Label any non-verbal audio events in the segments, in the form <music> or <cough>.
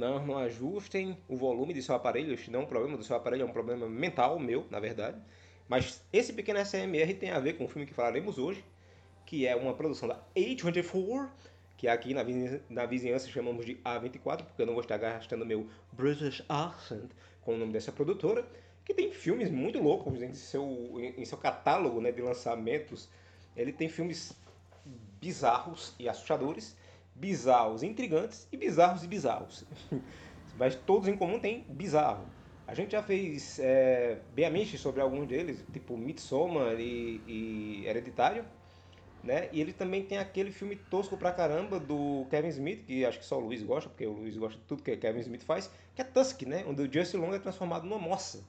Não, não ajustem o volume de seu aparelho. Este não é um problema do seu aparelho, é um problema mental meu, na verdade. Mas esse pequeno SMR tem a ver com o filme que falaremos hoje, que é uma produção da A24, que aqui na na vizinhança chamamos de A24, porque eu não vou estar gastando meu British accent com o nome dessa produtora, que tem filmes muito loucos em seu, em seu catálogo né, de lançamentos. Ele tem filmes bizarros e assustadores, bizarros intrigantes e bizarros e bizarros. <laughs> Mas todos em comum têm bizarro. A gente já fez é, mente sobre alguns deles, tipo Midsommar e, e Hereditário, né? E ele também tem aquele filme tosco pra caramba do Kevin Smith, que acho que só o Luiz gosta, porque o Luiz gosta de tudo que Kevin Smith faz, que é Tusk, né? Onde o Justin Long é transformado numa moça.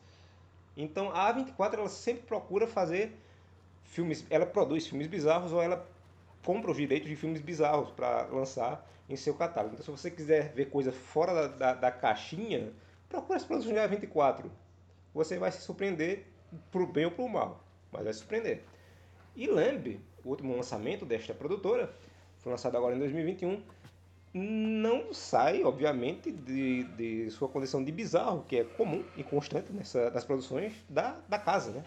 Então a A24 ela sempre procura fazer filmes, ela produz filmes bizarros ou ela compra os direitos de filmes bizarros para lançar em seu catálogo. Então se você quiser ver coisa fora da, da, da caixinha, procura as produções da A24. Você vai se surpreender pro bem ou pro mal, mas vai se surpreender. E Lamb, o último lançamento desta produtora, foi lançado agora em 2021, não sai, obviamente, de, de sua condição de bizarro, que é comum e constante nessa, nas produções da, da casa. Né?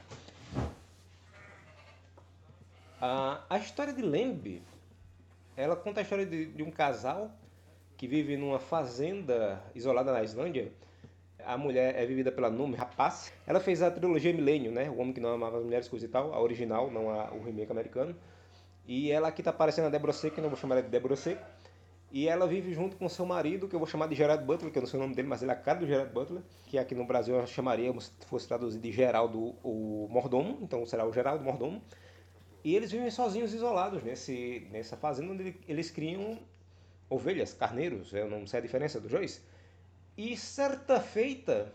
A, a história de Lembe, ela conta a história de, de um casal que vive numa fazenda isolada na Islândia. A mulher é vivida pela Numi Rapaz. Ela fez a trilogia Milênio, né? O Homem que Não Amava as Mulheres, coisa e tal. A original, não a, o remake americano. E ela aqui tá parecendo a Deborah Seco, que eu não vou chamar ela de Deborah Seco. E ela vive junto com seu marido, que eu vou chamar de Gerard Butler, que eu não sei o nome dele, mas ele é a cara do Gerard Butler, que aqui no Brasil eu chamaria, se fosse traduzido de Geraldo o Mordomo, então será o Geraldo Mordomo. E eles vivem sozinhos, isolados, nesse, nessa fazenda onde eles criam ovelhas, carneiros, eu não sei a diferença dos dois. E certa feita,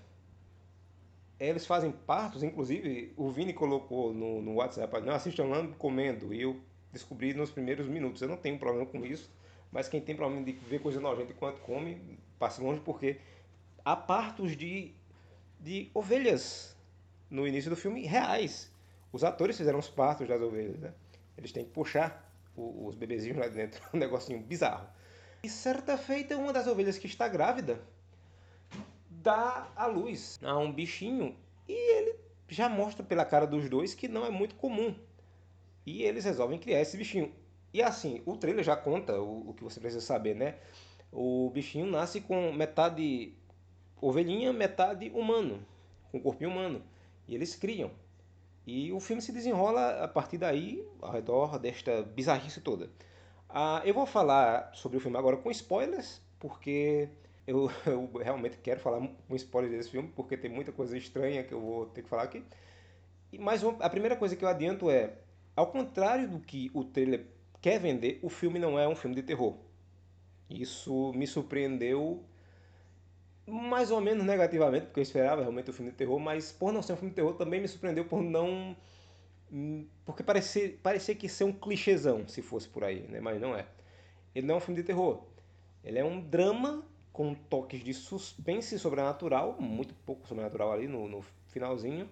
eles fazem partos, inclusive o Vini colocou no, no WhatsApp, não assistam Lambo comendo, e eu descobri nos primeiros minutos. Eu não tenho problema com isso, mas quem tem problema de ver coisa nojenta enquanto come, passe longe, porque há partos de, de ovelhas no início do filme reais. Os atores fizeram os partos das ovelhas, né? Eles têm que puxar os bebezinhos lá dentro, <laughs> um negocinho bizarro. E certa feita, uma das ovelhas que está grávida dá à luz a um bichinho e ele já mostra pela cara dos dois que não é muito comum e eles resolvem criar esse bichinho. E assim, o trailer já conta o, o que você precisa saber, né? O bichinho nasce com metade ovelhinha, metade humano, com corpo humano. E eles criam. E o filme se desenrola a partir daí, ao redor desta bizarrice toda. Ah, eu vou falar sobre o filme agora com spoilers, porque eu, <laughs> eu, realmente quero falar com spoilers desse filme, porque tem muita coisa estranha que eu vou ter que falar aqui. Mas a primeira coisa que eu adianto é: ao contrário do que o trailer quer vender, o filme não é um filme de terror. Isso me surpreendeu mais ou menos negativamente, porque eu esperava realmente um filme de terror, mas por não ser um filme de terror também me surpreendeu por não. Porque parecia, parecia que ser um clichêzão, se fosse por aí, né? mas não é. Ele não é um filme de terror. Ele é um drama com toques de suspense sobrenatural, muito pouco sobrenatural ali no, no finalzinho.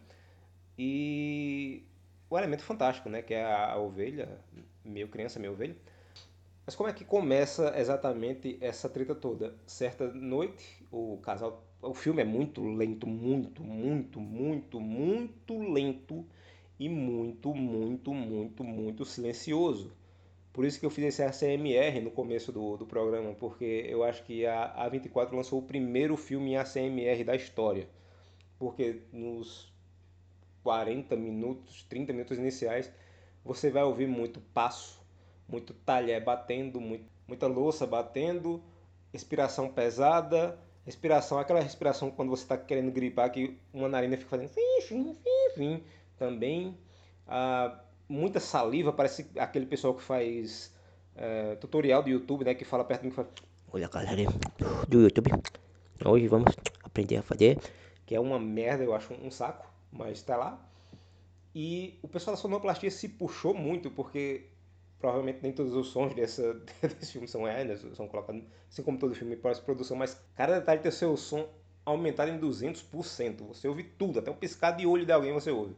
E o elemento fantástico, né? Que é a, a ovelha, meio criança, meio ovelha. Mas como é que começa exatamente essa treta toda? Certa noite, o casal. O filme é muito lento, muito, muito, muito, muito lento e muito, muito, muito, muito silencioso. Por isso que eu fiz esse ACMR no começo do, do programa, porque eu acho que a A24 lançou o primeiro filme em ACMR da história. Porque nos 40 minutos, 30 minutos iniciais, você vai ouvir muito passo, muito talher batendo, muito, muita louça batendo, respiração pesada, respiração, aquela respiração quando você está querendo gripar, que uma narina fica fazendo fim, fim, fim, fim, também. Ah, muita saliva, parece aquele pessoal que faz é, tutorial do YouTube, né, que fala perto de mim e fala, olha galera do YouTube, hoje vamos aprender a fazer, que é uma merda, eu acho um saco mas está lá. E o pessoal da sonoplastia se puxou muito, porque provavelmente nem todos os sons dessa, <laughs> desse filme são reais, né? são colocados, assim como todo filme pós-produção, mas cada detalhe tem seu som aumentado em 200%. Você ouve tudo, até o piscar de olho de alguém você ouve.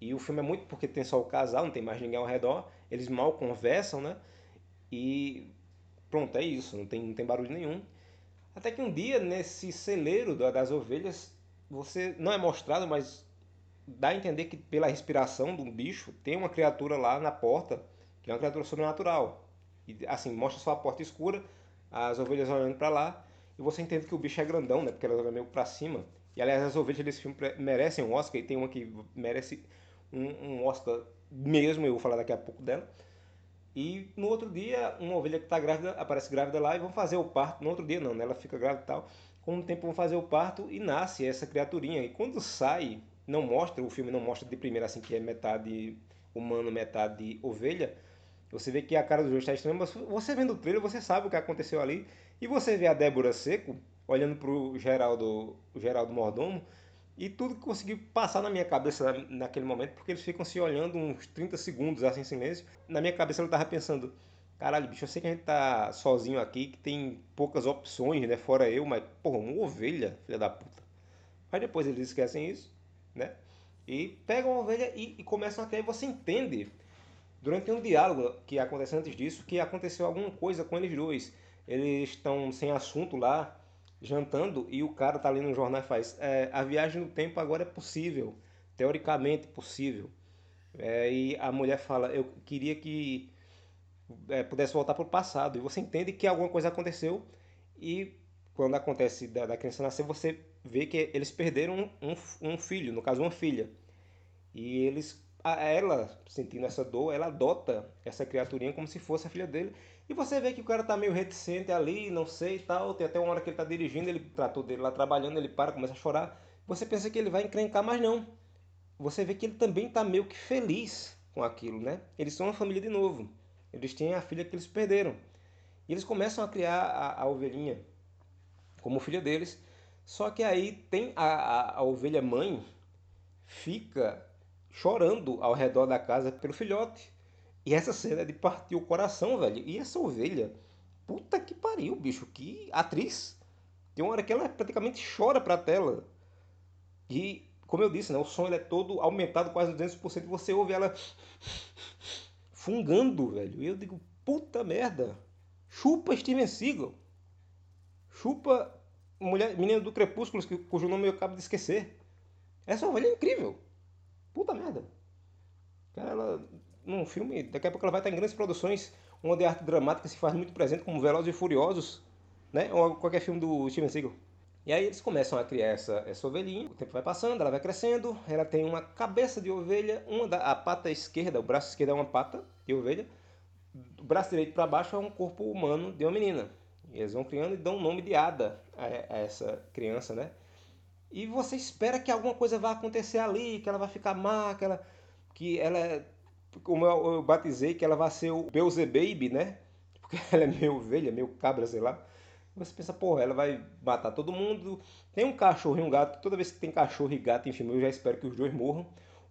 E o filme é muito porque tem só o casal, não tem mais ninguém ao redor, eles mal conversam, né? E pronto, é isso, não tem, não tem barulho nenhum. Até que um dia, nesse celeiro das ovelhas, você não é mostrado, mas dá a entender que pela respiração do bicho tem uma criatura lá na porta, que é uma criatura sobrenatural. E assim, mostra só a porta escura, as ovelhas olhando para lá, e você entende que o bicho é grandão, né? Porque ela olha meio para cima. E aliás, as ovelhas desse filme merecem um Oscar, e tem uma que merece um, um Oscar mesmo, eu vou falar daqui a pouco dela. E no outro dia, uma ovelha que está grávida aparece grávida lá e vão fazer o parto. No outro dia, não, né? ela fica grávida e tal. Com o tempo, vão fazer o parto e nasce essa criaturinha. E quando sai, não mostra, o filme não mostra de primeira assim que é metade humano, metade ovelha. Você vê que a cara do João está estranha, mas você vendo o trailer, você sabe o que aconteceu ali. E você vê a Débora Seco olhando para o Geraldo, Geraldo Mordomo e tudo que consegui passar na minha cabeça naquele momento, porque eles ficam se olhando uns 30 segundos assim em silêncio. Na minha cabeça eu tava pensando, caralho, bicho, eu sei que a gente tá sozinho aqui, que tem poucas opções, né? Fora eu, mas, porra, uma ovelha, filha da puta. Mas depois eles esquecem isso, né? E pegam a ovelha e, e começam a e você entende, durante um diálogo que acontece antes disso, que aconteceu alguma coisa com eles dois. Eles estão sem assunto lá, jantando e o cara tá ali no jornal e faz: é, a viagem no tempo agora é possível, teoricamente possível. É, e a mulher fala: eu queria que é, pudesse voltar para o passado. E você entende que alguma coisa aconteceu e quando acontece da, da criança nascer, você vê que eles perderam um, um, um filho, no caso uma filha. E eles ela, sentindo essa dor, ela adota essa criaturinha como se fosse a filha dele. E você vê que o cara tá meio reticente ali, não sei e tal. Tem até uma hora que ele tá dirigindo, ele tratou dele lá trabalhando, ele para, começa a chorar. Você pensa que ele vai encrencar, mas não. Você vê que ele também tá meio que feliz com aquilo, né? Eles são uma família de novo. Eles têm a filha que eles perderam. E eles começam a criar a, a ovelhinha como filha deles. Só que aí tem a, a, a ovelha mãe fica chorando ao redor da casa pelo filhote. E essa cena é de partir o coração, velho. E essa ovelha, puta que pariu, bicho, que atriz. Tem uma hora que ela praticamente chora pra tela. E, como eu disse, né, o som é todo aumentado quase 200%. Você ouve ela <laughs> fungando, velho. E eu digo, puta merda. Chupa Steven Seagal. Chupa mulher, menina do Crepúsculo, cujo nome eu acabo de esquecer. Essa ovelha é incrível. Puta merda. Cara, ela, num filme, daqui a pouco ela vai estar em grandes produções onde a arte dramática se faz muito presente, como Velozes e Furiosos, né? Ou qualquer filme do Steven Seagal. E aí eles começam a criar essa, essa ovelhinha, o tempo vai passando, ela vai crescendo, ela tem uma cabeça de ovelha, uma da, a pata esquerda, o braço esquerdo é uma pata de ovelha, o braço direito para baixo é um corpo humano de uma menina. E eles vão criando e dão o nome de Ada a, a essa criança, né? E você espera que alguma coisa vá acontecer ali, que ela vai ficar má, que ela, que ela é, como eu, batizei, que ela vai ser o Beelzebub, né? <laughs> Porque ela é meio ovelha, meio cabra, sei lá. Você pensa, porra, ela vai matar todo mundo. Tem um cachorro e um gato. Toda vez que tem cachorro e gato, enfim, eu já espero que os dois morram.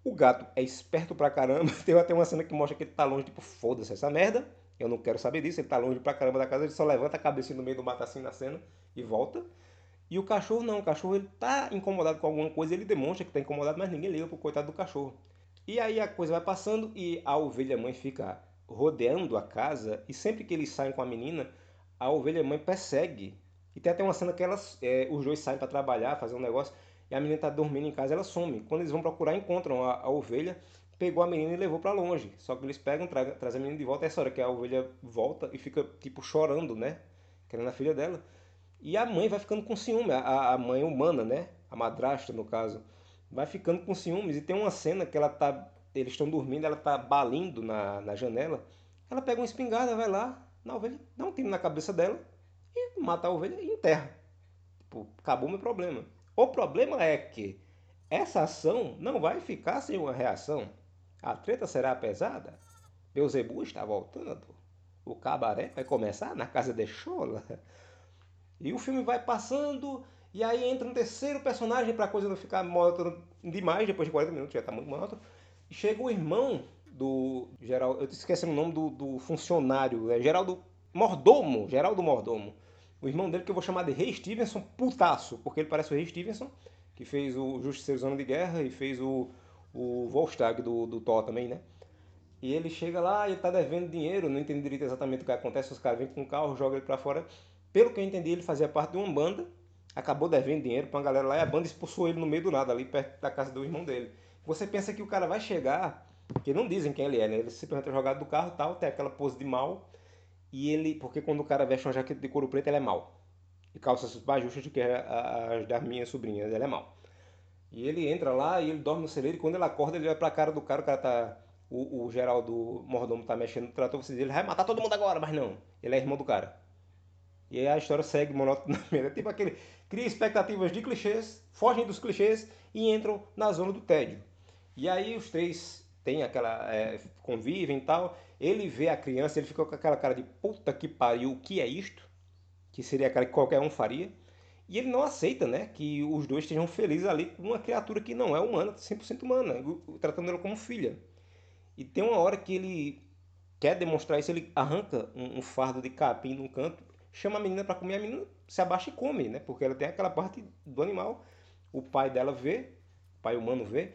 O gato é esperto pra caramba. <laughs> Tem até uma cena que mostra que ele tá longe, tipo, foda-se essa merda. Eu não quero saber disso. Ele tá longe pra caramba da casa. Ele só levanta a cabeça no meio do mato assim na cena e volta. E o cachorro não, o cachorro ele tá incomodado com alguma coisa, ele demonstra que está incomodado, mas ninguém liga pro coitado do cachorro. E aí a coisa vai passando e a ovelha mãe fica rodeando a casa e sempre que eles saem com a menina, a ovelha mãe persegue. E tem até uma cena que elas, é, os dois saem para trabalhar, fazer um negócio, e a menina está dormindo em casa, ela some. Quando eles vão procurar, encontram a, a ovelha, pegou a menina e levou para longe. Só que eles pegam, tra trazem a menina de volta, é essa hora que a ovelha volta e fica tipo chorando, né? Querendo a filha dela. E a mãe vai ficando com ciúme, a, a mãe humana, né? A madrasta, no caso, vai ficando com ciúmes. E tem uma cena que ela tá. Eles estão dormindo, ela tá balindo na, na janela. Ela pega uma espingarda, vai lá na ovelha, dá um tiro na cabeça dela e mata a ovelha e enterra. Tipo, acabou meu problema. O problema é que essa ação não vai ficar sem uma reação. A treta será pesada. Beuzebu está voltando. O cabaré vai começar na casa de Chola. <laughs> E o filme vai passando, e aí entra um terceiro personagem para a coisa não ficar monótona demais, depois de 40 minutos já está muito monótono. E chega o irmão do Geraldo, eu esqueci o nome do, do funcionário, é Geraldo Mordomo, Geraldo Mordomo. O irmão dele que eu vou chamar de Rei Stevenson, putaço, porque ele parece o Rei Stevenson, que fez o Justiceiro Zona de Guerra e fez o, o Volstagg do, do Thor também, né? E ele chega lá e tá devendo dinheiro, não entende direito exatamente o que acontece, os caras vêm com um carro, jogam ele para fora Pelo que eu entendi, ele fazia parte de uma banda, acabou devendo dinheiro pra uma galera lá e a banda expulsou ele no meio do nada, ali perto da casa do irmão dele. Você pensa que o cara vai chegar, que não dizem quem ele é, né? Ele simplesmente é jogado do carro tal, tem aquela pose de mal. E ele, porque quando o cara veste uma jaqueta de couro preto, ele é mal. E calças mais justas que as das minhas sobrinhas, ele é mal. E ele entra lá e ele dorme no celeiro e quando ele acorda, ele vai pra cara do cara, o cara tá. O, o Geraldo Mordomo tá mexendo no trator, você diz, ele vai matar todo mundo agora, mas não. Ele é irmão do cara. E aí a história segue monotonamente. <laughs> É tipo aquele. Cria expectativas de clichês, fogem dos clichês e entram na zona do tédio. E aí os três têm aquela. É, convivem e tal. Ele vê a criança, ele fica com aquela cara de puta que pariu, o que é isto? Que seria a cara que qualquer um faria. E ele não aceita, né, que os dois estejam felizes ali com uma criatura que não é humana, 100% humana, tratando ela como filha. E tem uma hora que ele quer demonstrar isso, ele arranca um, um fardo de capim num canto, chama a menina para comer, a menina se abaixa e come, né, porque ela tem aquela parte do animal. O pai dela vê, o pai humano vê,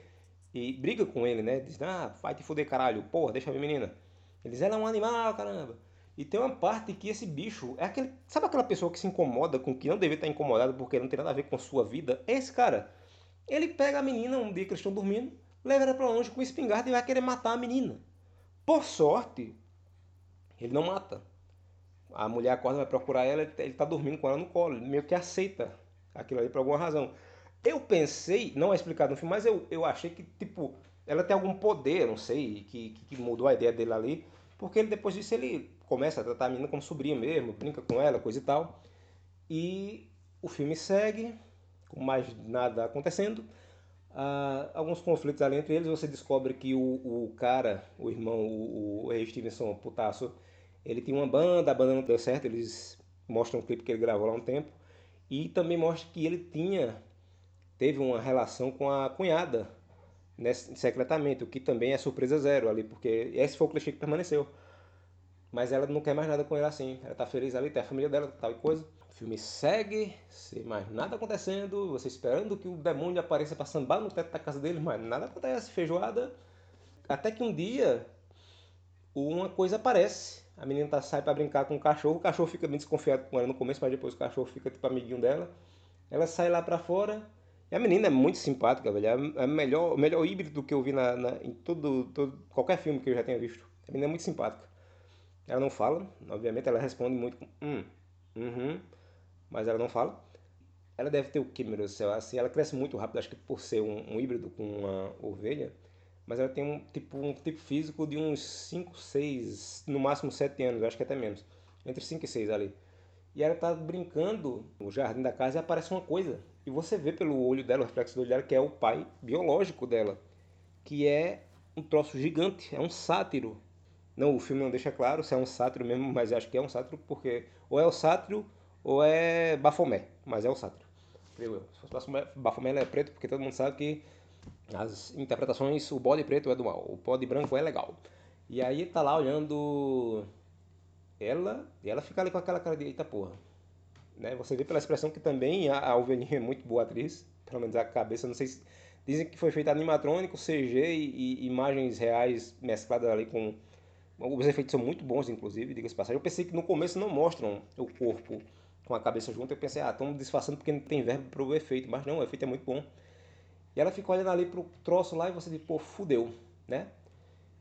e briga com ele, né, diz, ah, vai te fuder caralho, porra, deixa a menina. Ele diz, ela é um animal, caramba. E tem uma parte que esse bicho é aquele. Sabe aquela pessoa que se incomoda com que não deveria estar incomodado porque não tem nada a ver com a sua vida? É esse cara. Ele pega a menina um dia que eles estão dormindo, leva ela pra longe com espingarda e vai querer matar a menina. Por sorte, ele não mata. A mulher acorda, vai procurar ela, ele tá dormindo com ela no colo. Ele meio que aceita aquilo ali por alguma razão. Eu pensei, não é explicado no filme, mas eu, eu achei que, tipo, ela tem algum poder, não sei, que, que mudou a ideia dele ali. Porque ele, depois disso ele começa a tratar a menina como sobrinha mesmo, brinca com ela, coisa e tal. E o filme segue, com mais nada acontecendo. Uh, alguns conflitos ali entre eles, você descobre que o, o cara, o irmão, o, o Stevenson Putasso, ele tinha uma banda, a banda não deu certo, eles mostram um clipe que ele gravou lá um tempo. E também mostra que ele tinha, teve uma relação com a cunhada, né, secretamente, o que também é surpresa zero ali, porque esse foi o clichê que permaneceu. Mas ela não quer mais nada com ele assim. Ela tá feliz ali, tem a família dela, tal e coisa. O filme segue, sem mais nada acontecendo, você esperando que o demônio apareça para sambar no teto da casa dele, mas nada acontece, feijoada. Até que um dia uma coisa aparece. A menina tá, sai para brincar com o cachorro, o cachorro fica bem desconfiado com ela no começo, mas depois o cachorro fica tipo amiguinho dela. Ela sai lá para fora e a menina é muito simpática, velho. É, é o melhor, o melhor híbrido que eu vi na, na, em todo, todo, qualquer filme que eu já tenha visto. A menina é muito simpática. Ela não fala, obviamente ela responde muito com hum, uhum, mas ela não fala. Ela deve ter o que, meu Deus do céu? Assim, ela cresce muito rápido, acho que por ser um, um híbrido com uma ovelha, mas ela tem um tipo, um tipo físico de uns 5, 6, no máximo 7 anos, acho que até menos. Entre 5 e 6 ali. E ela tá brincando no jardim da casa e aparece uma coisa. E você vê pelo olho dela, o reflexo do olho dela, que é o pai biológico dela. Que é um troço gigante, é um sátiro. Não, o filme não deixa claro se é um sátiro mesmo, mas acho que é um sátiro porque ou é o sátiro ou é Bafomé, mas é o sátiro. Se fosse Bafomé, Bafomé é preto porque todo mundo sabe que as interpretações, o bode preto é do mal, o bode branco é legal. E aí tá lá olhando ela, e ela fica ali com aquela cara de eita porra. Né? Você vê pela expressão que também a, a Alveninha é muito boa atriz, pelo menos a cabeça, não sei se. Dizem que foi feito animatrônico, CG e, e imagens reais mescladas ali com os efeitos são muito bons, inclusive, diga-se passagem. Eu pensei que no começo não mostram o corpo com a cabeça junto. Eu pensei, ah, estão disfarçando porque não tem verbo para o efeito. Mas não, o efeito é muito bom. E ela fica olhando ali pro troço lá e você diz, pô, fudeu, né?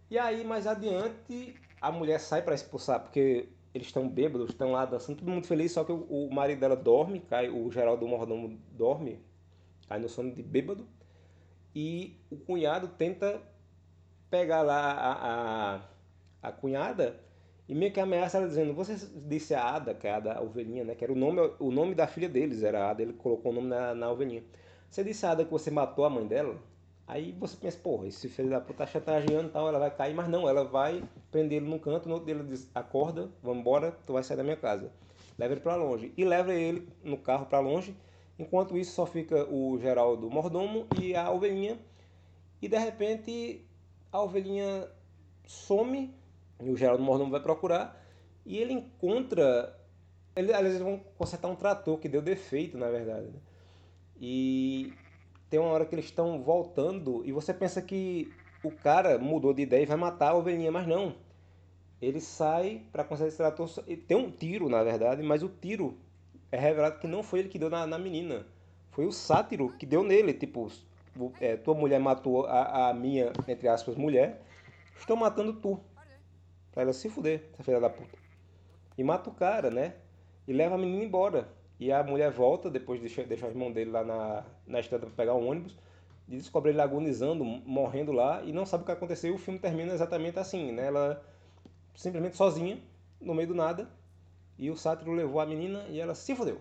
E aí, mais adiante, a mulher sai para expulsar, porque eles estão bêbados, estão lá dançando, todo mundo feliz, só que o, o marido dela dorme, cai, o Geraldo Mordomo dorme, cai no sono de bêbado, e o cunhado tenta pegar lá a, a a cunhada e meio que ameaça ela dizendo: Você disse a Ada, que é a da ovelhinha, né? Que era o nome, o nome da filha deles, era a Ada, ele colocou o nome na, na ovelhinha. Você disse a Ada que você matou a mãe dela? Aí você pensa, porra, esse filho da puta tá chantageando e tal, ela vai cair, mas não, ela vai prender ele no canto, no outro dele diz, acorda, vamos embora, tu vai sair da minha casa. Leva ele para longe. E leva ele no carro para longe, enquanto isso só fica o Geraldo mordomo e a ovelhinha. E de repente a ovelhinha some e o Geraldo Mordomo vai procurar e ele encontra. Ele, aliás, eles vão consertar um trator que deu defeito, na verdade. Né? E tem uma hora que eles estão voltando e você pensa que o cara mudou de ideia e vai matar a ovelhinha, mas não. Ele sai para consertar esse trator. Tem um tiro, na verdade, mas o tiro é revelado que não foi ele que deu na, na menina. Foi o sátiro que deu nele. Tipo, é, tua mulher matou a, a, minha, entre aspas, mulher. Estou matando tu. Pra ela se fuder, essa filha da puta. E mata o cara, né? E leva a menina embora. E a mulher volta, depois de deixar o irmão dele lá na, na estrada pra pegar um ônibus. E descobre ele agonizando, morrendo lá. E não sabe o que aconteceu. E o filme termina exatamente assim, né? Ela simplesmente sozinha, no meio do nada. E o sátiro levou a menina e ela se fudeu.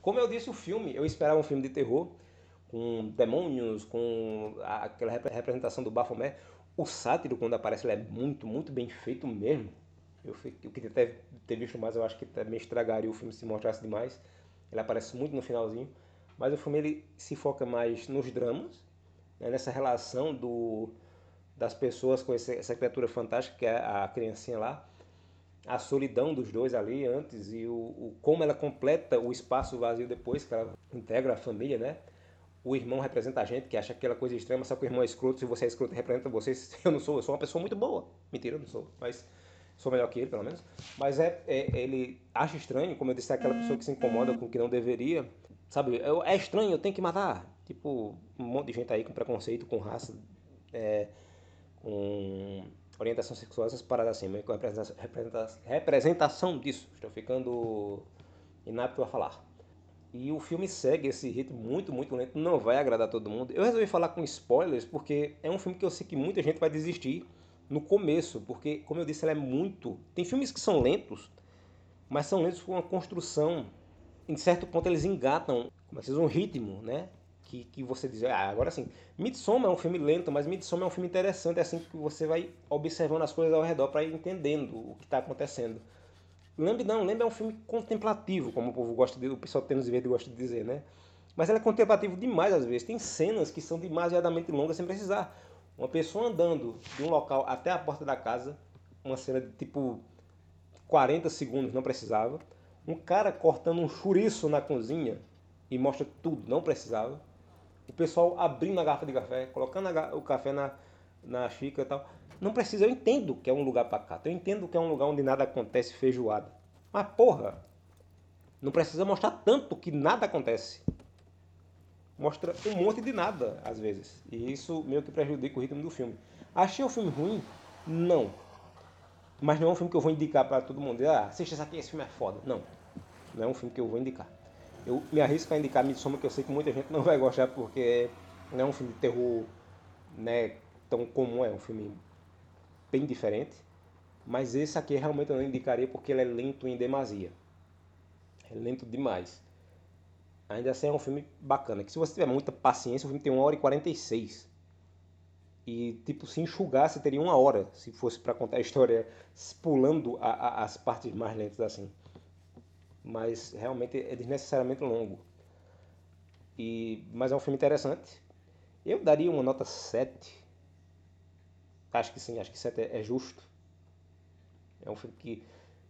Como eu disse, o filme, eu esperava um filme de terror, com demônios, com aquela representação do Baphomet. O sátiro, quando aparece, ele é muito, muito bem feito mesmo. Eu, eu queria ter, ter visto mais, eu acho que também estragaria o filme se mostrasse demais. Ele aparece muito no finalzinho. Mas o filme ele se foca mais nos dramas, né, nessa relação do, das pessoas com esse, essa criatura fantástica, que é a criancinha lá a solidão dos dois ali antes e o, o, como ela completa o espaço vazio depois, que ela integra a família, né? O irmão representa a gente, que acha aquela coisa extrema, só que o irmão é escroto, se você é escroto, representa você. Eu não sou, eu sou uma pessoa muito boa. Mentira, eu não sou, mas sou melhor que ele, pelo menos. Mas é, é ele acha estranho, como eu disse, é aquela pessoa que se incomoda com o que não deveria. Sabe, é estranho, eu tenho que matar. Tipo, um monte de gente aí com preconceito, com raça, é, com orientação sexual, essas paradas assim, com representação, representação disso. Estou ficando inapto a falar. E o filme segue esse ritmo muito, muito lento, não vai agradar todo mundo. Eu resolvi falar com spoilers porque é um filme que eu sei que muita gente vai desistir no começo, porque, como eu disse, ele é muito. Tem filmes que são lentos, mas são lentos com uma construção. Em certo ponto, eles engatam, um ritmo, né? que, que você diz, ah, agora sim, Midsommar é um filme lento, mas Midsommar é um filme interessante, é assim que você vai observando as coisas ao redor para ir entendendo o que está acontecendo. Lembre não, Lembre é um filme contemplativo, como o povo gosta de, o pessoal tem nos verde gosta de dizer, né? Mas ele é contemplativo demais às vezes. Tem cenas que são demasiadamente longas sem precisar. Uma pessoa andando de um local até a porta da casa, uma cena de tipo 40 segundos, não precisava. Um cara cortando um chouriço na cozinha e mostra tudo, não precisava o pessoal abrindo a garrafa de café, colocando o café na, na xícara e tal. Não precisa, eu entendo que é um lugar pacato, eu entendo que é um lugar onde nada acontece feijoada. Mas porra, não precisa mostrar tanto que nada acontece. Mostra um monte de nada, às vezes. E isso meio que prejudica o ritmo do filme. Achei o filme ruim? Não. Mas não é um filme que eu vou indicar para todo mundo. Ah, assista esse aqui, esse filme é foda. Não. Não é um filme que eu vou indicar. Eu me arrisco a indicar Midsommar, que eu sei que muita gente não vai gostar, porque não é um filme de terror né, tão comum, é um filme bem diferente. Mas esse aqui realmente eu não indicaria porque ele é lento em demasia. É lento demais. Ainda assim é um filme bacana. Que se você tiver muita paciência, o filme tem 1 hora e 46. E, tipo, se enxugasse, teria uma hora, se fosse para contar a história, pulando a, a, as partes mais lentas assim mas realmente é desnecessariamente longo. E, mas é um filme interessante. Eu daria uma nota 7. Acho que sim, acho que 7 é, é justo. É um filme que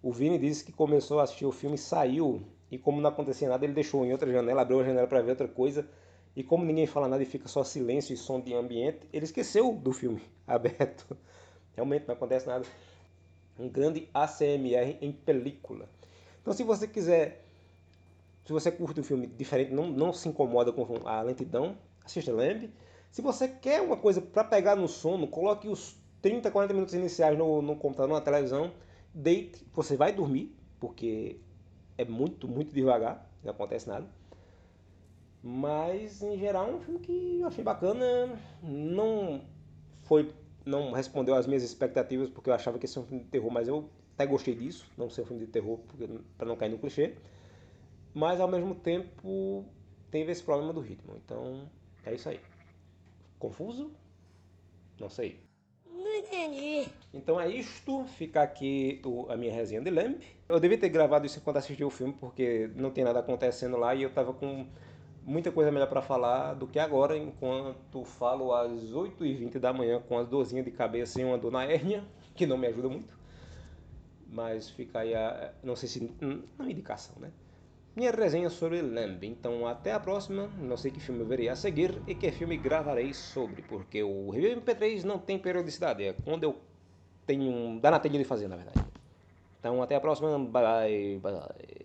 o Vini disse que começou a assistir o filme, saiu e como não acontecia nada, ele deixou em outra janela, abriu a janela para ver outra coisa. E como ninguém fala nada e fica só silêncio e som de ambiente, ele esqueceu do filme <laughs> aberto. Realmente não acontece nada. Um grande ACMR em película. Então, se você quiser, se você curte um filme diferente, não, não se incomoda com a lentidão, assista Lamb. Se você quer uma coisa para pegar no sono, coloque os 30, 40 minutos iniciais no, no computador, na televisão, deite, você vai dormir, porque é muito, muito devagar, não acontece nada. Mas, em geral, é um filme que eu achei bacana. Não foi, não respondeu às minhas expectativas, porque eu achava que esse é um filme de terror, mas eu até gostei disso, não ser um filme de terror para não cair no clichê, mas ao mesmo tempo teve esse problema do ritmo. Então é isso aí. Confuso? Não sei. Entendi. Então é isto, fica aqui o, a minha resenha de Lamp. Eu devia ter gravado isso enquanto assistia o filme, porque não tem nada acontecendo lá e eu tava com muita coisa melhor para falar do que agora, enquanto falo às 8h20 da manhã com as dorzinhas de cabeça e uma dor na hérnia, que não me ajuda muito. Mas fica aí a. Não sei se. Não indicação, né? Minha resenha sobre Lamb. Então até a próxima. Não sei que filme eu verei a seguir e que filme gravarei sobre. Porque o Review MP3 não tem periodicidade. É quando eu tenho. dá na telha de fazer, na verdade. Então até a próxima. Bye bye. bye, bye.